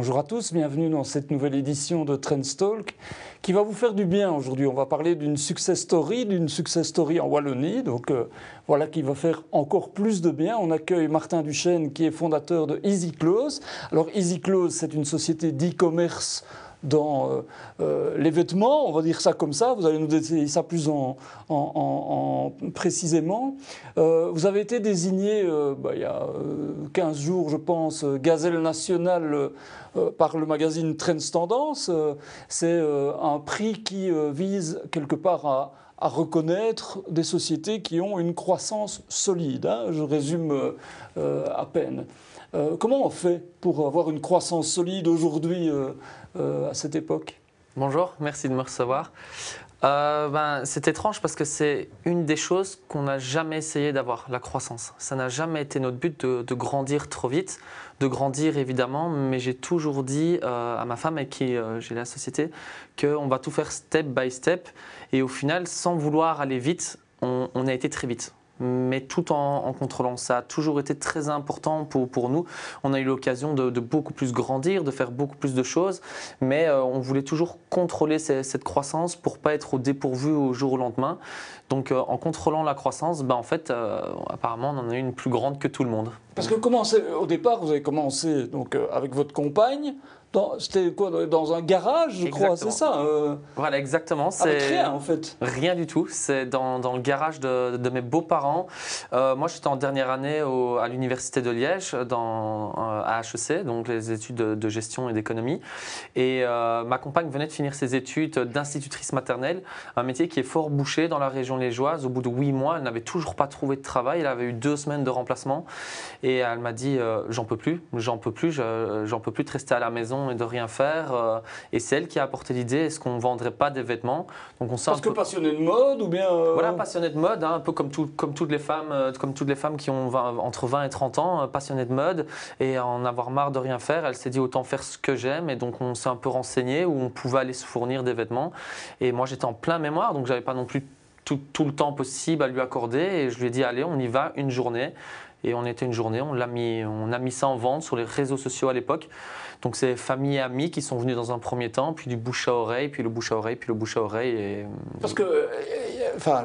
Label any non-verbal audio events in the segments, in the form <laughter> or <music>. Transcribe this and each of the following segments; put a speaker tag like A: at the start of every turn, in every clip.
A: Bonjour à tous, bienvenue dans cette nouvelle édition de Trendstalk qui va vous faire du bien aujourd'hui. On va parler d'une success story, d'une success story en Wallonie, donc euh, voilà qui va faire encore plus de bien. On accueille Martin Duchesne qui est fondateur de Easy Close. Alors Easy Close, c'est une société d'e-commerce dans euh, euh, les vêtements, on va dire ça comme ça, vous allez nous détailler ça plus en, précisément. Euh, vous avez été désigné bah, il y a 15 jours, je pense, gazelle nationale par le magazine Trends Tendance. C'est un prix qui vise quelque part à, reconnaître des sociétés qui ont une croissance solide. Hein. je résume à peine. Comment on fait pour avoir une croissance solide aujourd'hui euh, à cette époque?
B: Bonjour, merci de me recevoir. Euh, ben, c'est étrange parce que c'est une des choses qu'on n'a jamais essayé d'avoir, la croissance. Ça n'a jamais été notre but de, grandir trop vite, de grandir évidemment, mais j'ai toujours dit euh, à ma femme avec qui j'ai la société qu'on va tout faire step by step et au final, sans vouloir aller vite, on a été très vite mais tout en, contrôlant. Ça a toujours été très important pour, pour nous. On a eu l'occasion de, beaucoup plus grandir, de faire beaucoup plus de choses, mais euh, on voulait toujours contrôler cette croissance pour pas être au dépourvu au jour au lendemain. Donc euh, en contrôlant la croissance, ben, en fait, euh, apparemment, on en a une plus grande que tout le monde.
A: Parce que au départ, vous avez commencé donc, avec votre compagne, c'était quoi Dans un garage, je crois, c'est ça
B: euh, Voilà, exactement.
A: Avec rien, en fait
B: Rien du tout. C'est dans, dans, le garage de, de mes beaux-parents. Euh, moi, j'étais en dernière année au, à l'Université de Liège, dans, euh, à HEC, donc les études de, gestion et d'économie. Et ma compagne venait de finir ses études d'institutrice maternelle, un métier qui est fort bouché dans la région liégeoise. Au bout de huit mois, elle n'avait toujours pas trouvé de travail. Elle avait eu deux semaines de remplacement. Et elle m'a dit J'en peux plus, j'en peux plus, j'en peux plus de rester à la maison et de rien faire. Euh, et c'est elle qui a apporté l'idée est-ce qu'on ne vendrait pas des vêtements?
A: Donc on Parce que passionné de mode ou bien euh,
B: Voilà, passionné de mode, hein, un peu comme, tout, comme, toutes les femmes, euh, comme toutes les femmes qui ont entre 20 et 30 ans, passionnées de mode et en avoir marre de rien faire. Elle s'est dit autant faire ce que j'aime et donc on s'est un peu renseigné où on pouvait aller se fournir des vêtements. Et moi j'étais en plein mémoire donc j'avais pas non plus tout, tout, le temps possible à lui accorder et je lui ai dit allez on y va une journée et on était une journée on l'a mis on a mis ça en vente sur les réseaux sociaux à l'époque donc c'est famille et amis qui sont venus dans un premier temps, puis du bouche à oreille, puis le bouche à oreille, puis le bouche à oreille. Et...
A: Parce que, euh, enfin,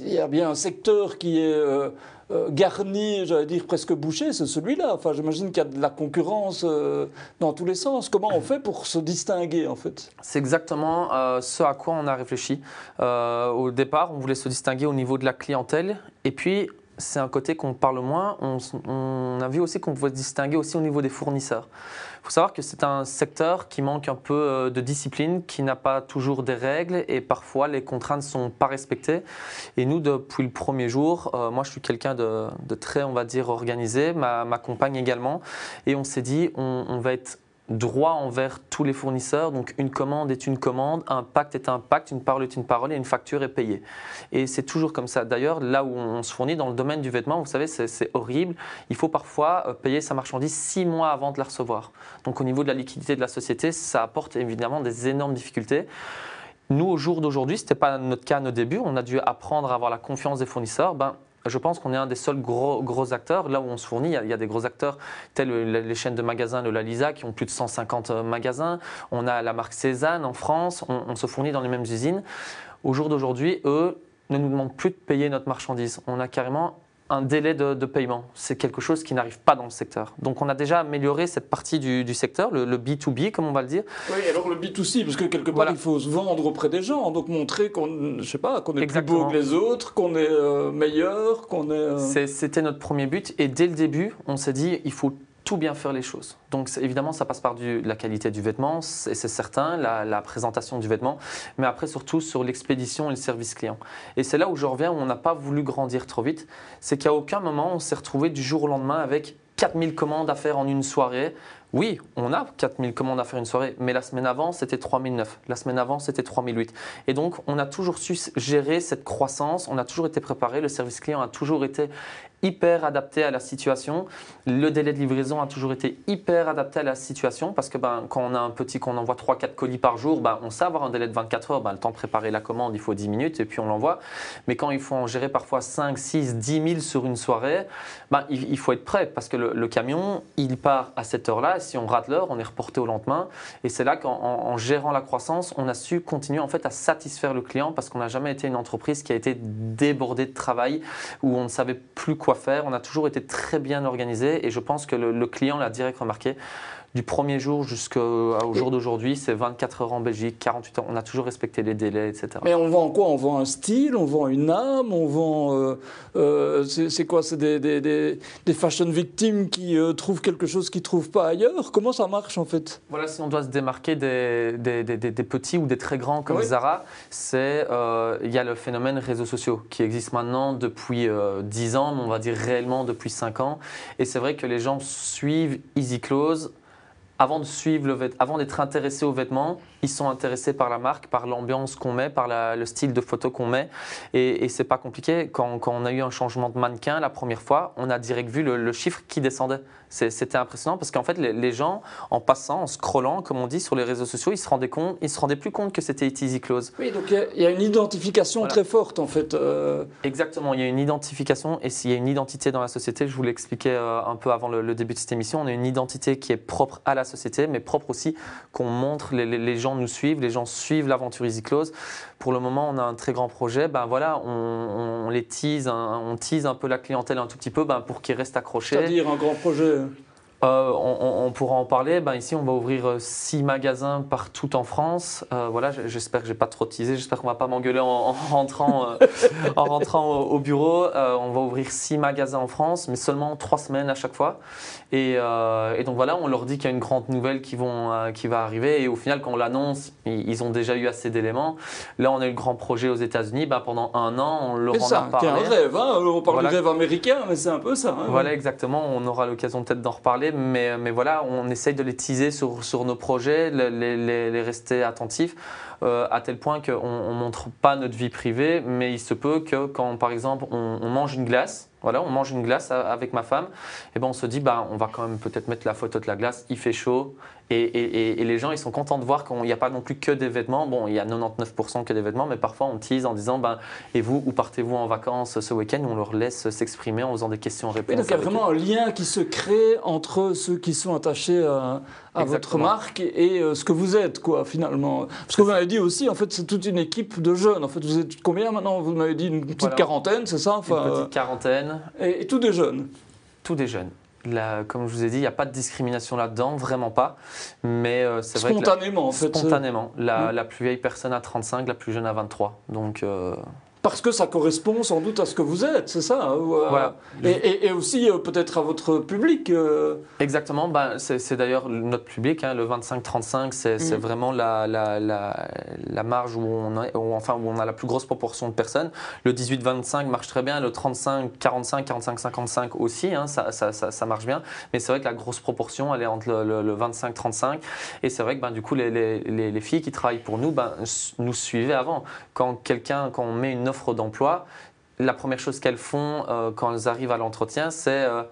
A: il y a bien un secteur qui est euh, euh, garni, j'allais dire presque bouché, c'est celui-là. Enfin, j'imagine qu'il y a de la concurrence dans tous les sens. Comment on fait pour se distinguer, en fait?
B: C'est exactement ce à quoi on a réfléchi. au départ, on voulait se distinguer au niveau de la clientèle, et puis c'est un côté qu'on parle moins. On, a vu aussi qu'on pouvait se distinguer aussi au niveau des fournisseurs. Il faut savoir que c'est un secteur qui manque un peu euh, de discipline, qui n'a pas toujours des règles et parfois les contraintes ne sont pas respectées. Et nous, depuis le premier jour, euh, moi je suis quelqu'un de, très, on va dire, organisé, ma, compagne également, et on s'est dit, on va être droit envers tous les fournisseurs. Donc une commande est une commande, un pacte est un pacte, une parole est une parole et une facture est payée. Et c'est toujours comme ça. D'ailleurs, là où on se fournit dans le domaine du vêtement, vous savez, c'est horrible. Il faut parfois euh, payer sa marchandise six mois avant de la recevoir. Donc au niveau de la liquidité de la société, ça apporte évidemment des énormes difficultés. Nous, au jour d'aujourd'hui, ce n'était pas notre cas à nos débuts. On a dû apprendre à avoir la confiance des fournisseurs. Ben, je pense qu'on est un des seuls gros, acteurs. Là où on se fournit, il y, a, des gros acteurs tels les chaînes de magasins de la Lisa qui ont plus de 150 euh, magasins. On a la marque Cézanne en France. On, se fournit dans les mêmes usines. Au jour d'aujourd'hui, eux ne nous demandent plus de payer notre marchandise. On a carrément un délai de, paiement. C'est quelque chose qui n'arrive pas dans le secteur. Donc on a déjà amélioré cette partie du, secteur, le, B2B comme on va le dire.
A: Oui, alors le B2C, parce que quelque part il faut se vendre auprès des gens, donc montrer qu'on, je sais pas, qu'on est plus beau que les autres, qu'on est euh, meilleur, qu'on est.
B: Euh, c'était notre premier but et dès le début, on s'est dit il faut tout bien faire les choses. Donc évidemment, ça passe par du, la qualité du vêtement, c'est certain, la, présentation du vêtement, mais après surtout sur l'expédition et le service client. Et c'est là où je reviens, où on n'a pas voulu grandir trop vite, c'est qu'à aucun moment on s'est retrouvé du jour au lendemain avec 4000 commandes à faire en une soirée. Oui, on a 4000 commandes à faire une soirée, mais la semaine avant, c'était 3009. La semaine avant, c'était 3008. Et donc, on a toujours su gérer cette croissance, on a toujours été préparé, le service client a toujours été hyper adapté à la situation. Le délai de livraison a toujours été hyper adapté à la situation parce que ben, quand on a un petit, qu'on envoie 3-4 colis par jour, ben, on sait avoir un délai de 24 heures. Ben, le temps de préparer la commande, il faut 10 minutes et puis on l'envoie. Mais quand il faut en gérer parfois 5, 6, 10 000 sur une soirée, ben, il, faut être prêt parce que le, camion, il part à cette heure-là. Si on rate l'heure, on est reporté au lendemain. Et c'est là qu'en gérant la croissance, on a su continuer en fait à satisfaire le client parce qu'on n'a jamais été une entreprise qui a été débordée de travail où on ne savait plus quoi faire. On a toujours été très bien organisé et je pense que le, le client l'a direct remarqué du premier jour jusqu'au jour d'aujourd'hui, c'est 24 heures en Belgique, 48 heures. On a toujours respecté les délais, etc.
A: Mais on vend quoi? On vend un style, on vend une âme, on vend. Euh, euh, c'est quoi? C'est des, des, des, fashion victimes qui euh, trouvent quelque chose qu'ils ne trouvent pas ailleurs? Comment ça marche en fait?
B: Voilà, si on doit se démarquer des, petits ou des très grands comme Zara, c'est il y a le phénomène réseaux sociaux qui existe maintenant depuis 10 ans, mais on va dire réellement depuis 5 ans. Et c'est vrai que les gens suivent Easy Close avant de suivre le avant d'être intéressés aux vêtements, ils sont intéressés par la marque, par l'ambiance qu'on met, par le style de photo qu'on met. Et, et c'est pas compliqué. Quand, on a eu un changement de mannequin la première fois, on a direct vu le, chiffre qui descendait. C'était impressionnant parce qu'en fait, les, gens, en passant, en scrollant, comme on dit sur les réseaux sociaux, ils se rendaient, compte, ils se rendaient plus compte que c'était Easy Close.
A: Oui, donc il y, a une identification très forte en fait. Euh.
B: Exactement, il y a une identification et s'il y a une identité dans la société, je vous l'expliquais euh, un peu avant le, début de cette émission, on a une identité qui est propre à la société, mais propre aussi qu'on montre les, les gens nous suivent, les gens suivent l'aventure Easy Close. Pour le moment, on a un très grand projet. Ben voilà, on, les tease, on un peu la clientèle un tout petit peu ben, pour qu'ils restent accrochés.
A: C'est-à-dire un grand projet
B: euh, on, pourra en parler. Ben, ici, on va ouvrir euh, six magasins partout en France. Euh, voilà, j'espère que j'ai pas trop teasé. J'espère qu'on va pas m'engueuler en, rentrant, en rentrant au, bureau. on va ouvrir six magasins en France, mais seulement trois semaines à chaque fois. Et, donc voilà, on leur dit qu'il y a une grande nouvelle qui, vont, qui va arriver. Et au final, quand on l'annonce, ils, ont déjà eu assez d'éléments. Là, on a eu le grand projet aux États-unis. Ben, pendant un an, on leur en
A: a parlé. C'est un rêve. Hein on parle du rêve américain, mais c'est un peu ça. Hein.
B: voilà, exactement. On aura l'occasion peut-être d'en reparler mais, voilà, on essaye de les teaser sur, nos projets, les, les, rester attentifs, euh, à tel point qu'on ne montre pas notre vie privée, mais il se peut que quand, par exemple, on mange une glace, voilà, on mange une glace avec ma femme, et ben on se dit, bah, on va quand même peut-être mettre la photo de la glace, il fait chaud, et, les gens, ils sont contents de voir qu'il n'y a pas non plus que des vêtements. Bon, il y a 99% que des vêtements, mais parfois on tease en disant ben, Et vous, où partez-vous en vacances ce week-end? On leur laisse s'exprimer en faisant des questions-réponses.
A: donc il y a vraiment un lien qui se crée entre ceux qui sont attachés à, votre marque et, euh, ce que vous êtes, quoi, finalement. Parce que vous m'avez dit aussi, en fait, c'est toute une équipe de jeunes. En fait, vous êtes combien maintenant? Vous m'avez dit une petite quarantaine, c'est ça?
B: Enfin, Une petite quarantaine.
A: Et, et tous des jeunes
B: Tous des jeunes comme je vous ai dit, il n'y a pas de discrimination là-dedans, vraiment pas. Mais
A: euh, c'est vrai
B: Spontanément,
A: en fait.
B: Spontanément. La, hmm. la, plus vieille personne a 35, la plus jeune a 23. Donc. Euh,
A: parce que ça correspond sans doute à ce que vous êtes, c'est ça euh, et, aussi euh, peut-être à votre public. Euh.
B: Exactement, ben, c'est d'ailleurs notre public, hein, le 25-35, c'est mm. vraiment la, la, la, marge où on, a, enfin, où on a la plus grosse proportion de personnes. Le 18-25 marche très bien, le 35-45, 45-55 aussi, hein, ça, ça, ça, marche bien. Mais c'est vrai que la grosse proportion, elle est entre le, 25-35. Et c'est vrai que ben, du coup, les, les, les, filles qui travaillent pour nous ben, nous suivaient avant. Quand quelqu'un, quand on met une offre d'emploi, la première chose qu'elles font euh, quand elles arrivent à l'entretien, c'est euh,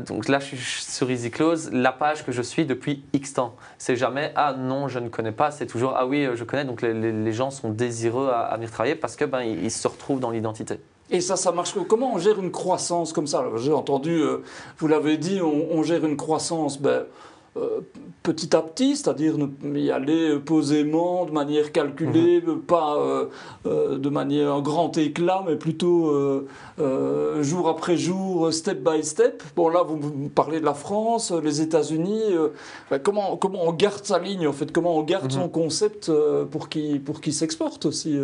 B: donc là, je suis sur Easy Close, la page que je suis depuis X temps. C'est jamais ah non, je ne connais pas. C'est toujours ah oui, je connais. Donc les, gens sont désireux à, venir travailler parce que ben ils, se retrouvent dans l'identité.
A: Et ça, ça marche. Comment on gère une croissance comme ça? J'ai entendu, euh, vous l'avez dit, on, on, gère une croissance. Ben, euh, petit à petit, c'est-à-dire y aller posément, de manière calculée, mhm. pas euh, euh, de manière un grand éclat, mais plutôt jour après jour, step by step. Bon là, vous parlez de la France, les États-Unis. Ben, comment, comment on garde sa ligne en fait? Comment on garde son mhm. concept pour qu'il pour s'exporte aussi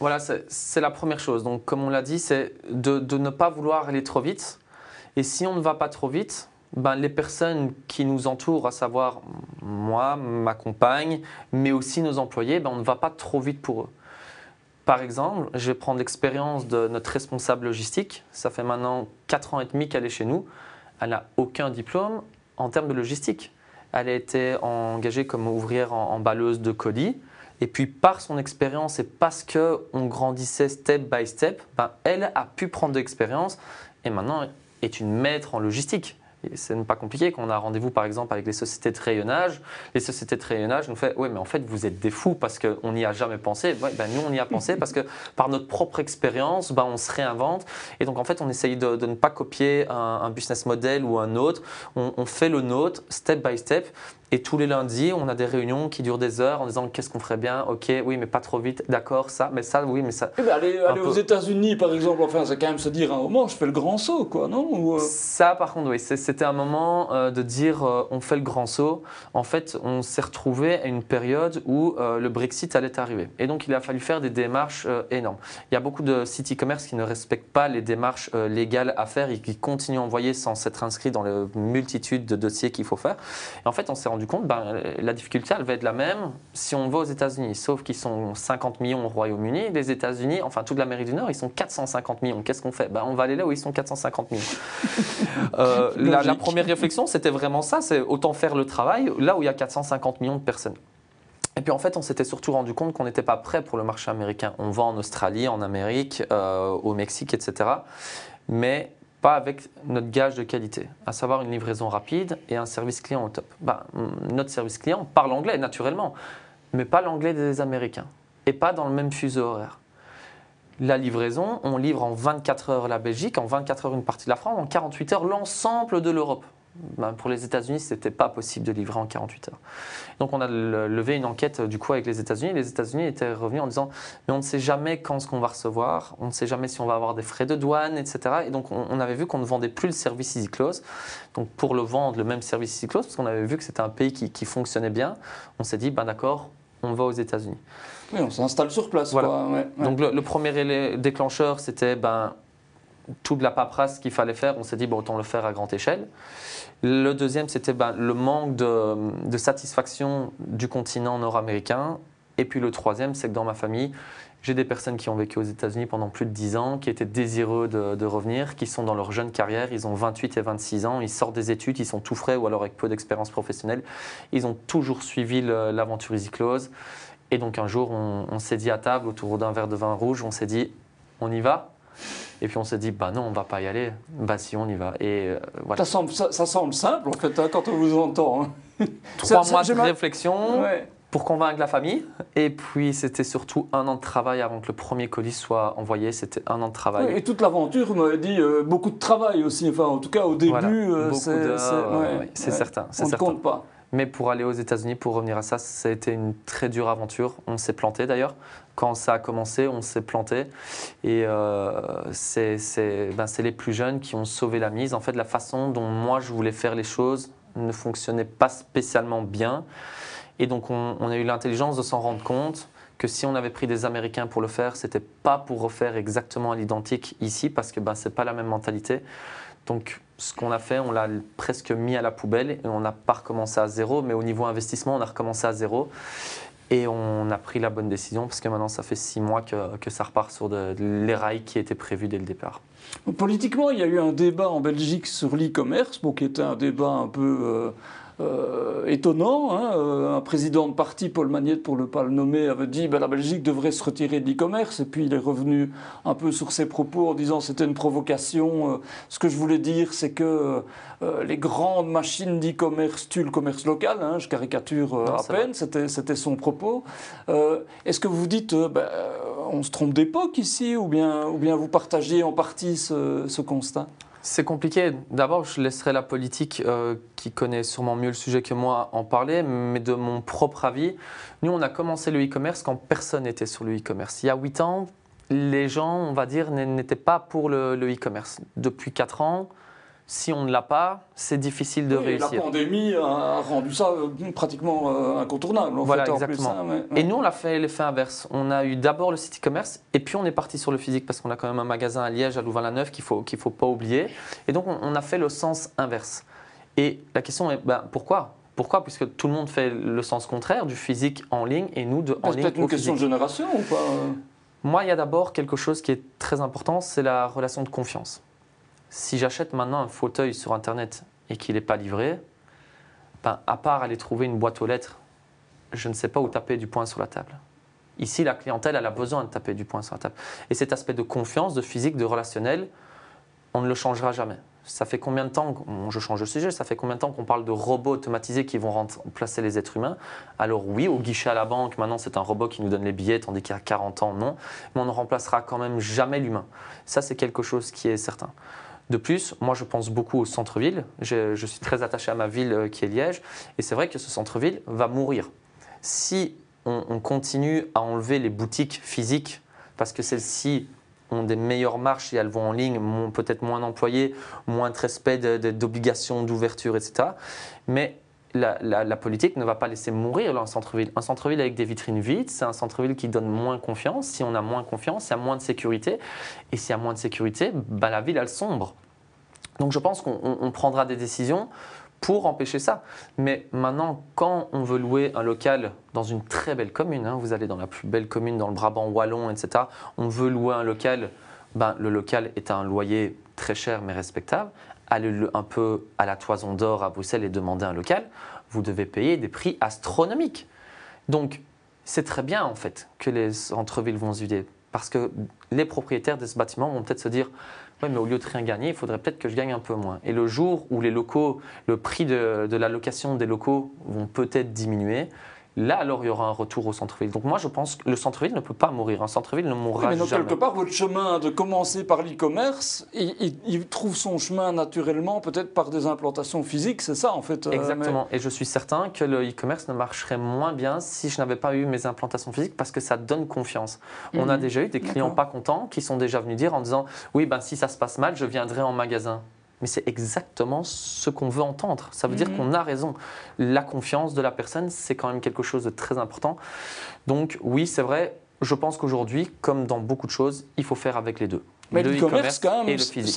B: Voilà, c'est la première chose. Donc comme on l'a dit, c'est de, de ne pas vouloir aller trop vite. Et si on ne va pas trop vite, ben, les personnes qui nous entourent, à savoir moi, ma compagne, mais aussi nos employés, ben, on ne va pas trop vite pour eux. Par exemple, je vais prendre l'expérience de notre responsable logistique. Ça fait maintenant 4 ans et demi qu'elle est chez nous. Elle n'a aucun diplôme en termes de logistique. Elle a été engagée comme ouvrière en, balleuse de colis. Et puis par son expérience et parce qu'on grandissait step by step, ben, elle a pu prendre de l'expérience et maintenant est une maître en logistique. C'est pas compliqué quand on a rendez-vous par exemple avec les sociétés de rayonnage. Les sociétés de rayonnage nous font Oui, mais en fait, vous êtes des fous parce qu'on n'y a jamais pensé. Ouais, ben, nous, on y a pensé <laughs> parce que par notre propre expérience, ben, on se réinvente. Et donc, en fait, on essaye de, ne pas copier un, business model ou un autre. On, on fait le nôtre, step by step. Et tous les lundis, on a des réunions qui durent des heures en disant qu'est-ce qu'on ferait bien, ok, oui, mais pas trop vite, d'accord, ça, mais ça, oui, mais ça.
A: Eh ben, aller, aux États-Unis, par exemple, enfin, c'est quand même se dire un moment, je fais le grand saut, quoi, non?
B: Euh Ça, par contre, oui, c'était un moment euh, de dire euh, on fait le grand saut. En fait, on s'est retrouvé à une période où le Brexit allait arriver. Et donc, il a fallu faire des démarches énormes. Il y a beaucoup de sites e-commerce qui ne respectent pas les démarches légales à faire et qui continuent à envoyer sans s'être inscrits dans la multitude de dossiers qu'il faut faire. Et en fait, on s'est rendu compte, ben, la difficulté, elle va être la même si on va aux États-Unis. Sauf qu'ils sont 50 millions au Royaume-Uni. Les États-Unis, enfin toute l'Amérique du Nord, ils sont 450 millions. Qu'est-ce qu'on fait? Ben, On va aller là où ils sont 450 millions. <laughs> Euh, la, première réflexion, c'était vraiment ça c'est autant faire le travail là où il y a 450 millions de personnes. Et puis en fait, on s'était surtout rendu compte qu'on n'était pas prêt pour le marché américain. On vend en Australie, en Amérique, euh, au Mexique, etc. Mais pas avec notre gage de qualité, à savoir une livraison rapide et un service client au top. Ben, notre service client parle anglais naturellement, mais pas l'anglais des Américains et pas dans le même fuseau horaire. La livraison, on livre en 24 heures la Belgique, en 24 heures une partie de la France, en 48 heures l'ensemble de l'Europe. Ben, pour les États-Unis, ce n'était pas possible de livrer en 48 heures. Donc on a levé une enquête du coup avec les États-Unis. Les États-Unis étaient revenus en disant mais on ne sait jamais quand ce qu'on va recevoir, on ne sait jamais si on va avoir des frais de douane, etc. Et donc on, avait vu qu'on ne vendait plus le service Easy Close. Donc pour le vendre, le même service Easy Close, parce qu'on avait vu que c'était un pays qui, fonctionnait bien, on s'est dit ben d'accord, on va aux États-Unis.
A: Oui, on s'installe sur place.
B: Voilà. Donc le, premier déclencheur, c'était ben, toute la paperasse qu'il fallait faire. On s'est dit bon, autant le faire à grande échelle. Le deuxième, c'était ben, le manque de, satisfaction du continent nord-américain. Et puis le troisième, c'est que dans ma famille, j'ai des personnes qui ont vécu aux États-Unis pendant plus de 10 ans, qui étaient désireux de, revenir, qui sont dans leur jeune carrière, ils ont 28 et 26 ans, ils sortent des études, ils sont tout frais ou alors avec peu d'expérience professionnelle. Ils ont toujours suivi l'aventure Easy Close. Et donc un jour, on, on s'est dit à table autour d'un verre de vin rouge, on s'est dit, on y va et puis on s'est dit, bah non, on va pas y aller. Bah si, on y va. Et euh,
A: voilà. ça, semble, ça, semble simple en fait hein, quand on vous entend.
B: Hein. <laughs> Trois mois de réflexion. Pour convaincre la famille. Et puis, c'était surtout un an de travail avant que le premier colis soit envoyé. C'était un an de travail.
A: et toute l'aventure, vous m'avez dit, euh, beaucoup de travail aussi. Enfin, en tout cas, au début,
B: euh, c'est certain.
A: On ne compte pas.
B: Mais pour aller aux États-Unis, pour revenir à ça, ça a été une très dure aventure. On s'est planté d'ailleurs. Quand ça a commencé, on s'est planté. Et euh, ben, c'est les plus jeunes qui ont sauvé la mise. En fait, la façon dont moi je voulais faire les choses ne fonctionnait pas spécialement bien. Et donc, on, a eu l'intelligence de s'en rendre compte que si on avait pris des Américains pour le faire, c'était pas pour refaire exactement à l'identique ici, parce que ben, c'est pas la même mentalité. Donc, ce qu'on a fait, on l'a presque mis à la poubelle et on n'a pas recommencé à zéro, mais au niveau investissement, on a recommencé à zéro. Et on a pris la bonne décision parce que maintenant, ça fait six mois que, ça repart sur les rails qui étaient prévus dès le départ.
A: Politiquement, il y a eu un débat en Belgique sur l'e-commerce, bon, qui était un débat un peu euh, euh, étonnant. Hein, euh, un président de parti, Paul Magnette, pour ne pas le nommer, avait dit que ben, la Belgique devrait se retirer de l'e-commerce. Et puis il est revenu un peu sur ses propos en disant c'était une provocation. Euh, ce que je voulais dire, c'est que les grandes machines d'e-commerce tuent le commerce local. Hein, je caricature à peine, c'était son propos. Est-ce que vous dites ben, on se trompe d'époque ici ou bien, ou bien vous partagez en partie ce, ce constat?
B: C'est compliqué. D'abord, je laisserai la politique, euh, qui connaît sûrement mieux le sujet que moi, en parler, mais de mon propre avis, nous, on a commencé le e-commerce quand personne n'était sur le e-commerce. Il y a 8 ans, les gens, on va dire, n'étaient pas pour le e-commerce. Depuis 4 ans, si on ne l'a pas, c'est difficile de réussir.
A: La pandémie a rendu ça euh, pratiquement euh, incontournable.
B: voilà, exactement. Hein, et nous, on l'a fait l'effet inverse. On a eu d'abord le site e-commerce, et puis on est parti sur le physique parce qu'on a quand même un magasin à Liège, à Louvain-la-Neuve, qu'il ne faut, qu'il faut pas oublier. Et donc, on, a fait le sens inverse. Et la question est, ben, pourquoi? Pourquoi? Puisque tout le monde fait le sens contraire, du physique en ligne, et nous, de en ligne.
A: C'est peut-être une question de génération ou pas
B: Moi, il y a d'abord quelque chose qui est très important, c'est la relation de confiance. Si j'achète maintenant un fauteuil sur Internet et qu'il n'est pas livré, ben, à part aller trouver une boîte aux lettres, je ne sais pas où taper du poing sur la table. Ici, la clientèle, elle a besoin de taper du poing sur la table. Et cet aspect de confiance, de physique, de relationnel, on ne le changera jamais. Ça fait combien de temps, je change de sujet, ça fait combien de temps qu'on parle de robots automatisés qui vont remplacer les êtres humains? Alors oui, au guichet à la banque, maintenant c'est un robot qui nous donne les billets, tandis qu'il y a 40 ans, non. Mais on ne remplacera quand même jamais l'humain. Ça, c'est quelque chose qui est certain. De plus, moi je pense beaucoup au centre-ville. Je, suis très attaché à ma ville euh, qui est Liège. Et c'est vrai que ce centre-ville va mourir. Si on, continue à enlever les boutiques physiques, parce que celles-ci ont des meilleures marches et elles vont en ligne, peut-être moins d'employés, moins de respect d'obligations d'ouverture, etc. Mais la, politique ne va pas laisser mourir un centre-ville. Un centre-ville avec des vitrines vides, c'est un centre-ville qui donne moins confiance. Si on a moins confiance, il y a moins de sécurité. Et s'il y a moins de sécurité, bah, la ville, elle sombre. Donc je pense qu'on prendra des décisions pour empêcher ça. Mais maintenant, quand on veut louer un local dans une très belle commune, hein, vous allez dans la plus belle commune dans le Brabant wallon, etc., on veut louer un local, ben, le local est à un loyer très cher mais respectable aller un peu à la toison d'or à Bruxelles et demander un local, vous devez payer des prix astronomiques. Donc, c'est très bien en fait que les centres-villes vont se vider parce que les propriétaires de ce bâtiment vont peut-être se dire oui, mais au lieu de rien gagner, il faudrait peut-être que je gagne un peu moins. Et le jour où les locaux, le prix de, de la location des locaux vont peut-être diminuer, là alors il y aura un retour au centre-ville. Donc moi je pense que le centre-ville ne peut pas mourir, un centre-ville ne mourra
A: oui, mais
B: donc,
A: quelque part votre chemin de commencer par l'e-commerce, il, trouve son chemin naturellement peut-être par des implantations physiques, c'est ça en fait
B: euh, Exactement, et je suis certain que le e-commerce ne marcherait moins bien si je n'avais pas eu mes implantations physiques parce que ça donne confiance. On a mhm. déjà eu des clients pas contents qui sont déjà venus dire en disant oui ben si ça se passe mal je viendrai en magasin mais c'est exactement ce qu'on veut entendre. Ça veut dire mhm. qu'on a raison. La confiance de la personne, c'est quand même quelque chose de très important. Donc oui, c'est vrai, je pense qu'aujourd'hui, comme dans beaucoup de choses, il faut faire avec les deux.
A: Mais le e-commerce, c'est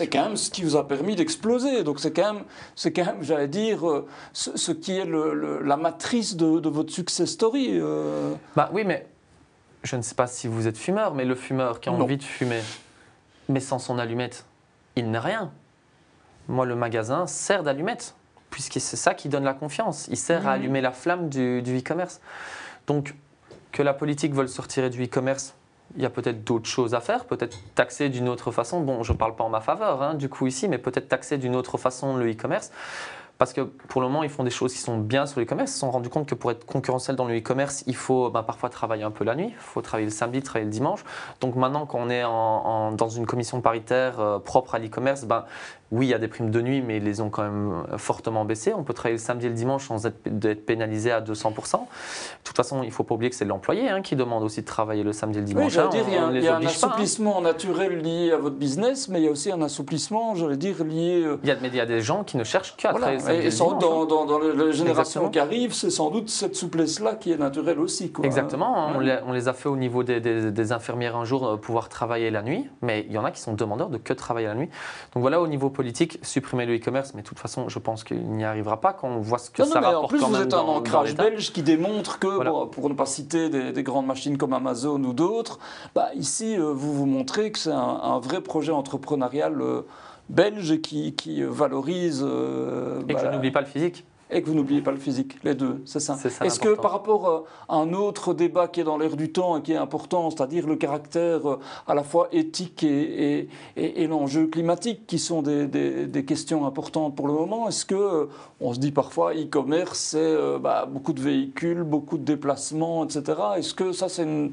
A: quand même ce qui vous a permis d'exploser. Donc c'est quand même, c'est quand même, j'allais dire, euh, ce, qui est la matrice de, votre success story. Euh.
B: Bah oui, mais je ne sais pas si vous êtes fumeur, mais le fumeur qui a envie de fumer, mais sans son allumette, il n'est rien. Moi, le magasin sert d'allumette, puisque c'est ça qui donne la confiance. Il sert à mhm. allumer la flamme du, e-commerce. Donc, que la politique veuille sortir du e-commerce, il y a peut-être d'autres choses à faire, peut-être taxer d'une autre façon. Bon, je ne parle pas en ma faveur, hein, du coup, ici, mais peut-être taxer d'une autre façon le e-commerce. Parce que pour le moment, ils font des choses qui sont bien sur l'e-commerce. Ils se sont rendus compte que pour être concurrentiel dans le e-commerce, il faut ben, parfois travailler un peu la nuit, il faut travailler le samedi, travailler le dimanche. Donc maintenant, quand on est dans une commission paritaire euh, propre à l'e-commerce, ben, oui, il y a des primes de nuit, mais ils les ont quand même fortement baissées. On peut travailler le samedi et le dimanche sans être, pénalisé à 200%. De toute façon, il ne faut pas oublier que c'est l'employé hein, qui demande aussi de travailler le samedi et le dimanche.
A: Oui, hein. dire, il y a, il y a un hein. assouplissement naturel lié à votre business, mais il y a aussi un assouplissement, j'allais dire, lié...
B: Euh, il y, a, il y a des gens qui ne cherchent qu'à travailler le samedi
A: et, sans dans, dans, dans, les générations qui arrivent, c'est sans doute cette souplesse-là qui est naturelle aussi. Quoi.
B: Exactement, on, les, on, les, a fait au niveau des, des, infirmières un jour, euh, pouvoir travailler la nuit, mais il y en a qui sont demandeurs de que travailler la nuit. Donc voilà, au niveau politique, supprimer le e-commerce, mais de toute façon, je pense qu'il n'y arrivera pas quand on voit ce que ça
A: non,
B: rapporte. En
A: plus,
B: vous
A: êtes un ancrage belge qui démontre que, pour ne pas citer des, grandes machines comme Amazon ou d'autres, bah, ici, euh, vous vous montrez que c'est un, vrai projet entrepreneurial euh, belge qui, qui valorise.
B: Euh, et que je bah, n'oublie pas le physique
A: et que vous n'oubliez pas le physique, les deux, c'est ça. Est-ce que par rapport euh, à un autre débat qui est dans l'air du temps et qui est important, c'est-à-dire le caractère euh, à la fois éthique et, et, l'enjeu climatique, qui sont des, des, questions importantes pour le moment, est-ce que euh, on se dit parfois e-commerce, c'est bah, beaucoup de véhicules, beaucoup de déplacements, etc. Est-ce que ça c'est une,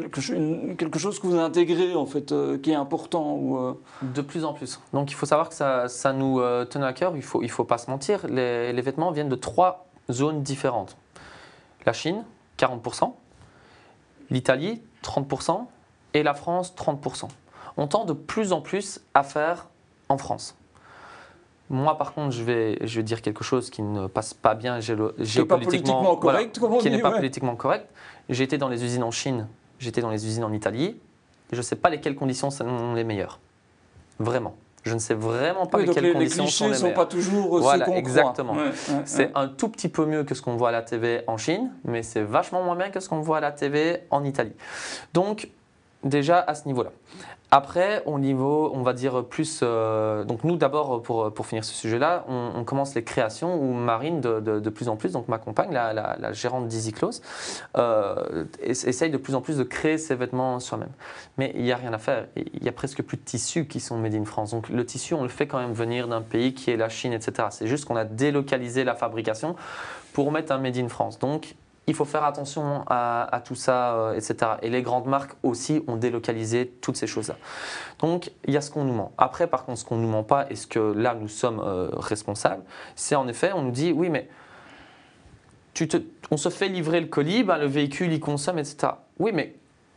A: quelque, chose que vous intégrez en fait, euh, qui est important ou, euh
B: De plus en plus. Donc il faut savoir que ça, ça nous euh, tenait à cœur, il ne faut, il faut pas se mentir, les, les, vêtements viennent de trois zones différentes. La Chine, 40%, l'Italie, 30%, et la France, 30%. On tend de plus en plus à faire en France. Moi, par contre, je vais, je vais dire quelque chose qui ne passe pas bien géopolitiquement,
A: correct,
B: qui n'est pas politiquement correct. J'ai été dans les usines en Chine j'étais dans les usines en Italie, et je ne sais pas lesquelles conditions sont les meilleures. Vraiment. Je ne sais vraiment pas lesquelles conditions sont les meilleures.
A: ne sont pas toujours
B: voilà,
A: ce qu'on
B: exactement. c'est un tout petit peu mieux que ce qu'on voit à la TV en Chine, mais c'est vachement moins bien que ce qu'on voit à la TV en Italie. Donc, déjà à ce niveau-là. Après, au niveau, on va dire plus. euh, donc, nous, d'abord, pour, pour finir ce sujet-là, on, commence les créations où Marine, de, de- plus en plus, donc ma compagne, la, la- gérante d'Easy Clothes, euh, ess- essaye de plus en plus de créer ses vêtements soi-même. Mais il n'y a rien à faire. Il y a presque plus de tissus qui sont made in France. Donc, le tissu, on le fait quand même venir d'un pays qui est la Chine, etc. C'est juste qu'on a délocalisé la fabrication pour mettre un made in France. Donc, il faut faire attention à, tout ça, euh, etc. Et les grandes marques aussi ont délocalisé toutes ces choses-là. Donc, il y a ce qu'on nous ment. Après, par contre, ce qu'on ne nous ment pas et ce que là, nous sommes euh, responsables, c'est en effet, on nous dit, oui, mais on se fait livrer le colis, ben, le véhicule, il consomme, etc. Oui, mais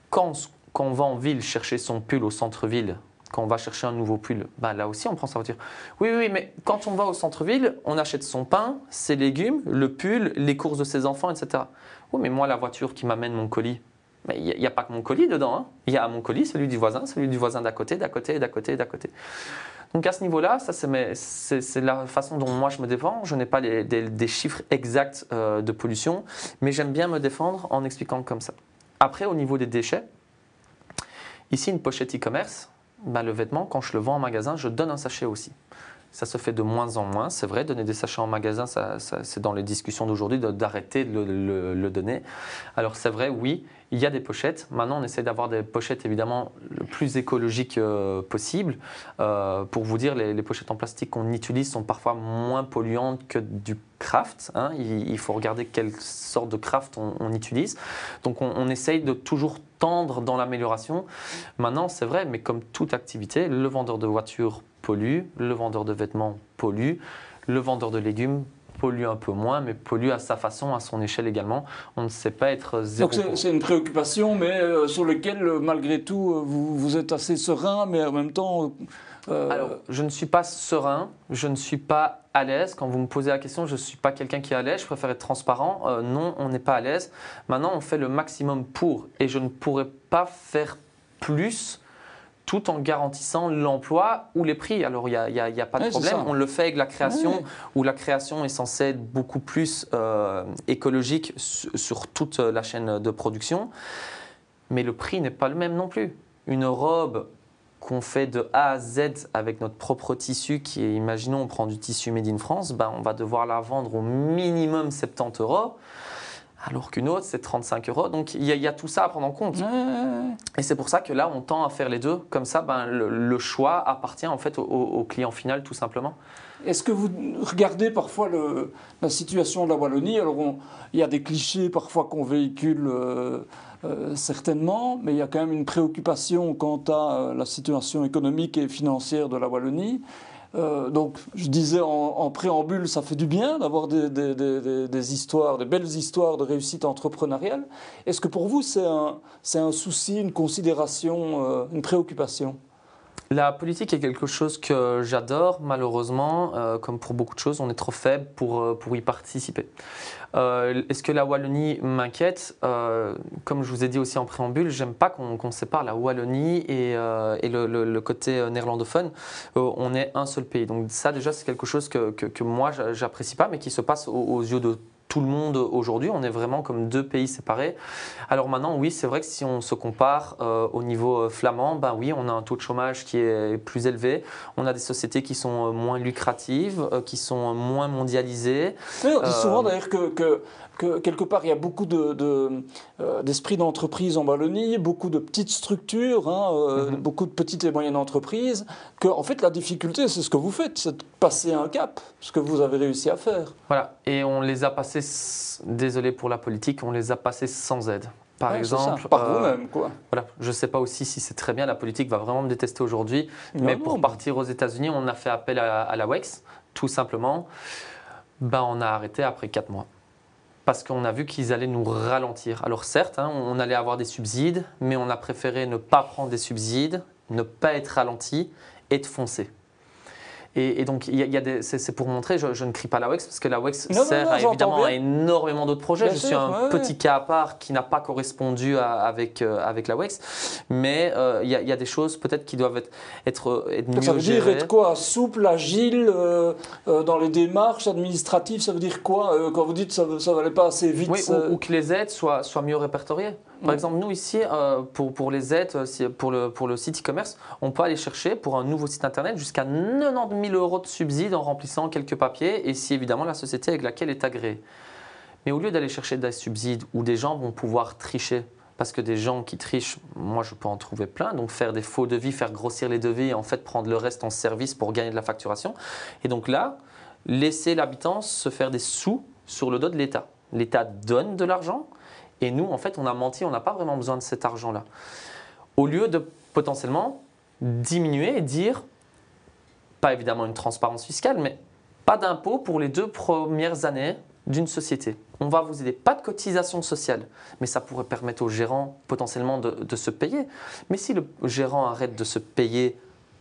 B: quand, quand on va en ville chercher son pull au centre-ville, quand on va chercher un nouveau pull, ben, là aussi, on prend sa voiture. Oui, oui, mais quand on va au centre-ville, on achète son pain, ses légumes, le pull, les courses de ses enfants, etc. Oui, mais moi, la voiture qui m'amène mon colis, mais il n'y a, pas que mon colis dedans. hein. Il y a mon colis, celui du voisin, celui du voisin d'à côté, d'à côté, d'à côté, d'à côté. Donc à ce niveau-là, ça c'est la façon dont moi je me défends. Je n'ai pas des chiffres exacts euh, de pollution, mais j'aime bien me défendre en expliquant comme ça. Après, au niveau des déchets, ici une pochette e-commerce, bah, le vêtement, quand je le vends en magasin, je donne un sachet aussi. Ça se fait de moins en moins, c'est vrai, donner des sachets en magasin, ça, c'est dans les discussions d'aujourd'hui d'arrêter de le, donner. Alors c'est vrai, oui, il y a des pochettes. Maintenant, on essaie d'avoir des pochettes évidemment le plus écologiques euh, possible. Euh, pour vous dire, les, pochettes en plastique qu'on utilise sont parfois moins polluantes que du craft. hein. Il, faut regarder quelle sorte de craft on, on utilise. Donc on, on essaye de toujours tendre dans l'amélioration. Maintenant, c'est vrai, mais comme toute activité, le vendeur de voitures pollue, le vendeur de vêtements pollue, le vendeur de légumes pollue un peu moins, mais pollue à sa façon, à son échelle également. On ne sait pas être zéro.
A: Donc c'est- une préoccupation, mais euh, sur laquelle, euh, malgré tout, euh, vous, vous êtes assez serein, mais en même temps... euh,
B: Alors, je ne suis pas serein, je ne suis pas à l'aise. Quand vous me posez la question, je ne suis pas quelqu'un qui est à l'aise, je préfère être transparent. Euh, non, on n'est pas à l'aise. Maintenant, on fait le maximum pour, et je ne pourrais pas faire plus tout en garantissant l'emploi ou les prix. Alors, il n'y a, pas de
A: Ouais,
B: problème. On le fait avec la création,
A: Ouais.
B: où la création est censée être beaucoup plus euh, écologique su- sur toute la chaîne de production. Mais le prix n'est pas le même non plus. Une robe qu'on fait de A à Z avec notre propre tissu, qui est, imaginons, on prend du tissu made in France, ben, on va devoir la vendre au minimum 70 euros, alors qu'une autre, c'est 35 euros. Donc il y, a- il y a tout ça à prendre en compte. Et c'est pour ça que là, on tend à faire les deux. Comme ça, ben, le, le choix appartient en fait au, au client final, tout simplement.
A: Est-ce que vous regardez parfois le- la situation de la Wallonie? Alors, il y a des clichés parfois qu'on véhicule euh, euh, certainement, mais il y a quand même une préoccupation quant à euh, la situation économique et financière de la Wallonie. Euh, donc, je disais en, préambule, ça fait du bien d'avoir des, histoires, des belles histoires de réussite entrepreneuriale. Est-ce que pour vous, c'est un, c'est un souci, une considération, euh, une préoccupation?
B: La politique est quelque chose que j'adore, malheureusement, euh, comme pour beaucoup de choses, on est trop faible pour, euh, pour y participer. Euh, Est-ce que la Wallonie m'inquiète? Comme je vous ai dit aussi en préambule, j'aime pas qu'on qu'on sépare la Wallonie et, et le, côté néerlandophone. On est un seul pays. Donc ça déjà c'est quelque chose que, que, que moi j'a- j'apprécie pas, mais qui se passe aux, aux yeux de tout le monde aujourd'hui. On est vraiment comme deux pays séparés. Alors maintenant, oui, c'est vrai que si on se compare euh, au niveau euh, flamand, ben oui, on a un taux de chômage qui est plus élevé. On a des sociétés qui sont euh, moins lucratives, euh, qui sont moins mondialisées.
A: Oui, on dit souvent d'ailleurs que, que, que quelque part il y a beaucoup de, de, euh, d'esprit d'entreprise en Wallonie, beaucoup de petites structures, hein, euh,
B: Mhm.
A: beaucoup de petites et moyennes entreprises, que en fait la difficulté c'est ce que vous faites, c'est de passer un cap, ce que vous avez réussi à faire.
B: Voilà. Et on les a passés, désolé pour la politique, on les a passés sans aide. Par
A: Ouais,
B: exemple,
A: par
B: euh,
A: vous-même quoi.
B: Voilà, je ne sais pas aussi si c'est très bien, la politique va vraiment me détester aujourd'hui, mais
A: non,
B: pour partir aux États-Unis, on a fait appel à, à la WEX, tout simplement. Ben, on a arrêté après 4 mois. Parce qu'on a vu qu'ils allaient nous ralentir. Alors certes, hein, on allait avoir des subsides, mais on a préféré ne pas prendre des subsides, ne pas être ralenti et de foncer. Et, et donc, y a- y a des- c'est c'est pour montrer, je, je ne crie pas la WEX, parce que la WEX
A: Non,
B: sert
A: non,
B: à,
A: j'entends
B: évidemment à énormément d'autres projets.
A: Bien
B: je suis un
A: ouais, ouais.
B: petit cas à part qui n'a pas correspondu à- avec, euh, avec la WEX, mais euh, il y, a- il y a des choses peut-être qui doivent être, être, être mieux
A: Ça veut dire être quoi? Souple, agile, euh, euh, dans les démarches administratives, ça veut dire quoi? Euh, Quand vous dites ça ne valait pas assez vite
B: Oui, ou, ou que les aides soient, soient mieux répertoriées. Par exemple, nous ici, euh, pour, pour les aides, euh, pour le, pour le site e-commerce, on peut aller chercher pour un nouveau site internet jusqu'à 90 000 euros de subsides en remplissant quelques papiers et si évidemment la société avec laquelle est agréée. Mais au lieu d'aller chercher des subsides où des gens vont pouvoir tricher, parce que des gens qui trichent, moi je peux en trouver plein, donc faire des faux devis, faire grossir les devis et en fait prendre le reste en service pour gagner de la facturation. Et donc là, laisser l'habitant se faire des sous sur le dos de l'État. L'État donne de l'argent et nous, en fait, on a menti, on n'a pas vraiment besoin de cet argent-là. Au lieu de potentiellement diminuer et dire, pas évidemment une transparence fiscale, mais pas d'impôt pour les deux premières années d'une société. On va vous aider, pas de cotisation sociale, mais ça pourrait permettre au gérant potentiellement de, de se payer. Mais si le gérant arrête de se payer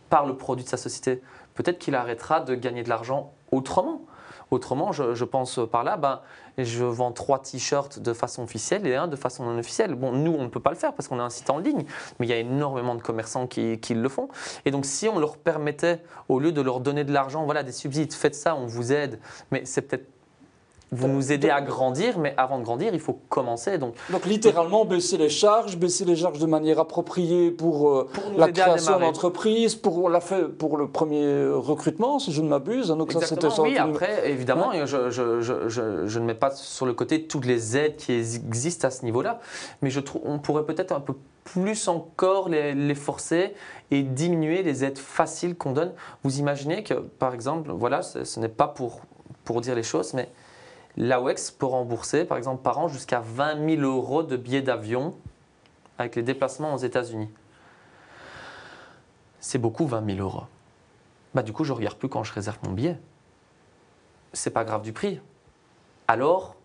B: par le produit de sa société, peut-être qu'il arrêtera de gagner de l'argent autrement. Autrement, je, pense par là, ben, je vends trois t-shirts de façon officielle et un de façon non officielle. Bon, nous, on ne peut pas le faire parce qu'on a un site en ligne, mais il y a énormément de commerçants qui, qui le font. Et donc, si on leur permettait, au lieu de leur donner de l'argent, voilà, des subsides, faites ça, on vous aide, mais c'est peut-être vous nous aidez à grandir, mais avant de grandir, il faut commencer. Donc,
A: Donc littéralement baisser les charges, baisser les charges de manière appropriée pour, euh,
B: Pour
A: la création d'entreprise, pour, la fait, pour le premier euh, recrutement, si je ne m'abuse. Donc ça,
B: oui, après, évidemment, je, je- je- je- je ne mets pas sur le côté toutes les aides qui existent à ce niveau-là, mais je trouve on pourrait peut-être un peu plus encore les, les forcer et diminuer les aides faciles qu'on donne. Vous imaginez que, par exemple, voilà, ce, ce n'est pas pour, pour dire les choses, mais l'AWEX peut rembourser, par exemple, par an jusqu'à 20 000 euros de billets d'avion avec les déplacements aux États-Unis. C'est beaucoup 20 000 euros. Bah, du coup, je ne regarde plus quand je réserve mon billet. C'est pas grave du prix. Alors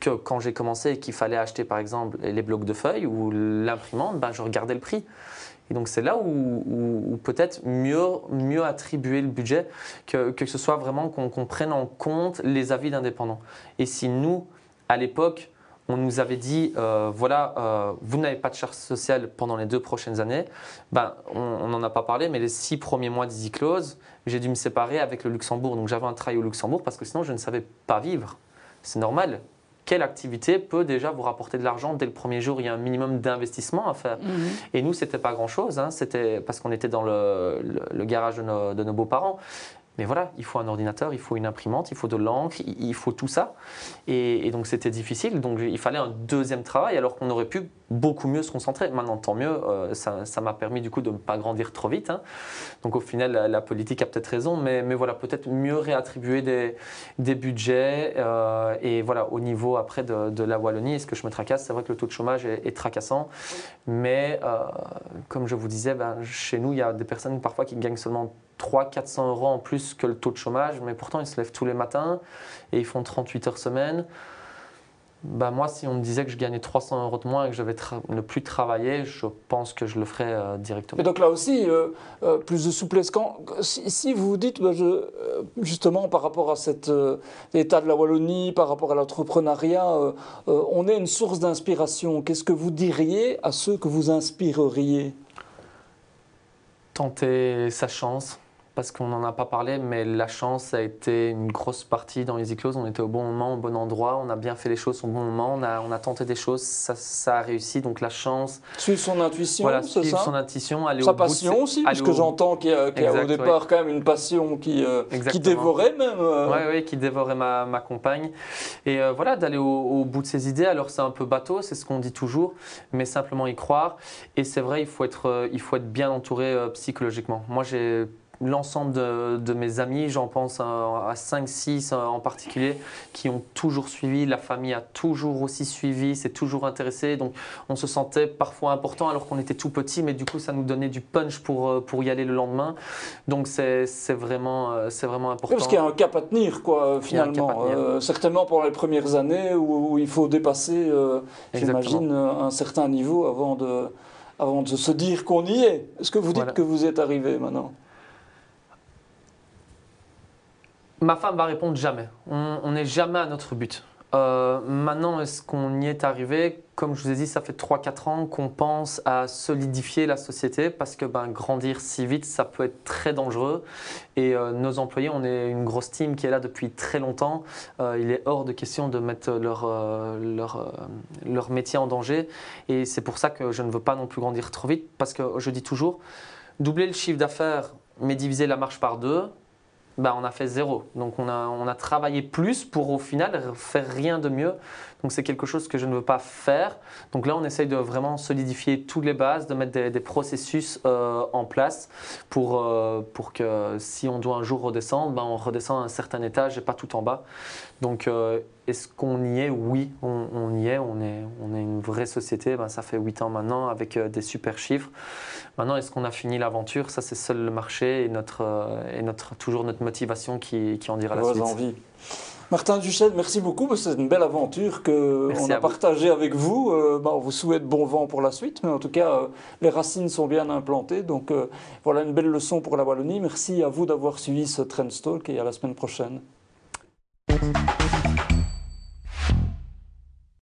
B: que quand j'ai commencé et qu'il fallait acheter par exemple les blocs de feuilles ou l'imprimante, bah, je regardais le prix. Et donc c'est là où, peut-être mieux, mieux attribuer le budget, que, que ce soit vraiment qu'on qu'on prenne en compte les avis d'indépendants. Et si nous, à l'époque, on nous avait dit, euh, voilà, euh, vous n'avez pas de charge sociale pendant les deux prochaines années, ben, on n'en a pas parlé, mais les six premiers mois d'Easy Close, j'ai dû me séparer avec le Luxembourg. Donc j'avais un travail au Luxembourg parce que sinon je ne savais pas vivre. C'est normal. Quelle activité peut déjà vous rapporter de l'argent dès le premier jour? Il y a un minimum d'investissement à faire.
A: Mhm.
B: Et nous, c'était pas grand-chose. hein. C'était parce qu'on était dans le, le- le garage de nos, de nos beaux-parents. Mais voilà, il faut un ordinateur, il faut une imprimante, il faut de l'encre, il, faut tout ça. Et, donc c'était difficile. Donc il fallait un deuxième travail alors qu'on aurait pu beaucoup mieux se concentrer. Maintenant, tant mieux, euh, ça m'a permis du coup de ne pas grandir trop vite. hein. Donc au final, la, politique a peut-être raison, mais, voilà, peut-être mieux réattribuer des, budgets. euh, et voilà, au niveau après de, la Wallonie, est-ce que je me tracasse? C'est vrai que le taux de chômage est, est tracassant. Mais euh, comme je vous disais, ben, chez nous, il y a des personnes parfois qui gagnent seulement 300-400 euros en plus que le taux de chômage, mais pourtant ils se lèvent tous les matins et ils font 38 heures semaine. Ben, moi, si on me disait que je gagnais 300 euros de moins et que je vais ne plus travailler, je pense que je le ferais euh, directement.
A: Et donc là aussi, euh, euh, plus de souplesse. Quand, si, si vous vous dites, bah, je, justement, par rapport à cet état de la Wallonie, par rapport à l'entrepreneuriat, on est une source d'inspiration. Qu'est-ce que vous diriez à ceux que vous inspireriez?
B: Tenter sa chance, parce qu'on n'en a pas parlé, mais la chance a été une grosse partie dans Easy Close. On était au bon moment, au bon endroit, on a bien fait les choses au bon moment, on a, on a tenté des choses, ça, ça a réussi. Donc la chance,
A: Suivre son intuition,
B: voilà,
A: c'est
B: suivre
A: ça
B: son intuition, aller
A: Sa
B: au bout de
A: passion aussi, parce que
B: au-
A: j'entends qu'il y a, qu'il y a
B: Exact,
A: au départ quand même une passion qui, euh, qui dévorait même. euh,
B: Ouais, ouais, qui dévorait ma, ma compagne. Et euh, voilà, d'aller au, au bout de ses idées. Alors, c'est un peu bateau, c'est ce qu'on dit toujours, mais simplement y croire. Et c'est vrai, il faut être, euh, il faut être bien entouré psychologiquement. Moi, j'ai l'ensemble de, de mes amis, j'en pense à, à 5-6 en particulier, qui ont toujours suivi. La famille a toujours aussi suivi, s'est toujours intéressé. Donc, on se sentait parfois important alors qu'on était tout petit, mais du coup, ça nous donnait du punch pour, euh, pour y aller le lendemain. Donc, c'est vraiment, euh, vraiment important.
A: Parce qu'il y a un cap à tenir, quoi, finalement. Euh, certainement pour les premières années où, où il faut dépasser, euh, j'imagine, euh, un certain niveau avant de, avant de se dire qu'on y est. Est-ce que vous dites
B: Voilà.
A: que vous êtes arrivé maintenant?
B: Ma femme va répondre jamais. On n'est jamais à notre but. Euh, maintenant, est-ce qu'on y est arrivé? Comme je vous ai dit, ça fait 3-4 ans qu'on pense à solidifier la société parce que ben, grandir si vite, ça peut être très dangereux. Et euh, nos employés, on est une grosse team qui est là depuis très longtemps. Euh, il est hors de question de mettre leur, leur, leur métier en danger. Et c'est pour ça que je ne veux pas non plus grandir trop vite parce que je dis toujours, doubler le chiffre d'affaires mais diviser la marche par deux, bah, on a fait zéro. Donc on a, on a travaillé plus pour au final faire rien de mieux. Donc c'est quelque chose que je ne veux pas faire. Donc là on essaye de vraiment solidifier toutes les bases, de mettre des, processus euh, en place pour, euh, pour que si on doit un jour redescendre, bah, on redescend à un certain étage et pas tout en bas. Donc euh, est-ce qu'on y est? Oui, on, y est. On est, on est une vraie société. Ben, ça fait 8 ans maintenant avec des super chiffres. Maintenant, est-ce qu'on a fini l'aventure? Ça, c'est seul le marché et, notre, et notre, toujours notre motivation qui, qui en dira la suite.
A: envies. Martin Duchel, merci beaucoup. C'est une belle aventure qu'on a partagée avec vous. Euh, bah, on vous souhaite bon vent pour la suite, mais en tout cas, euh, les racines sont bien implantées. Donc euh, voilà une belle leçon pour la Wallonie. Merci à vous d'avoir suivi ce Trendstalk et à la semaine prochaine.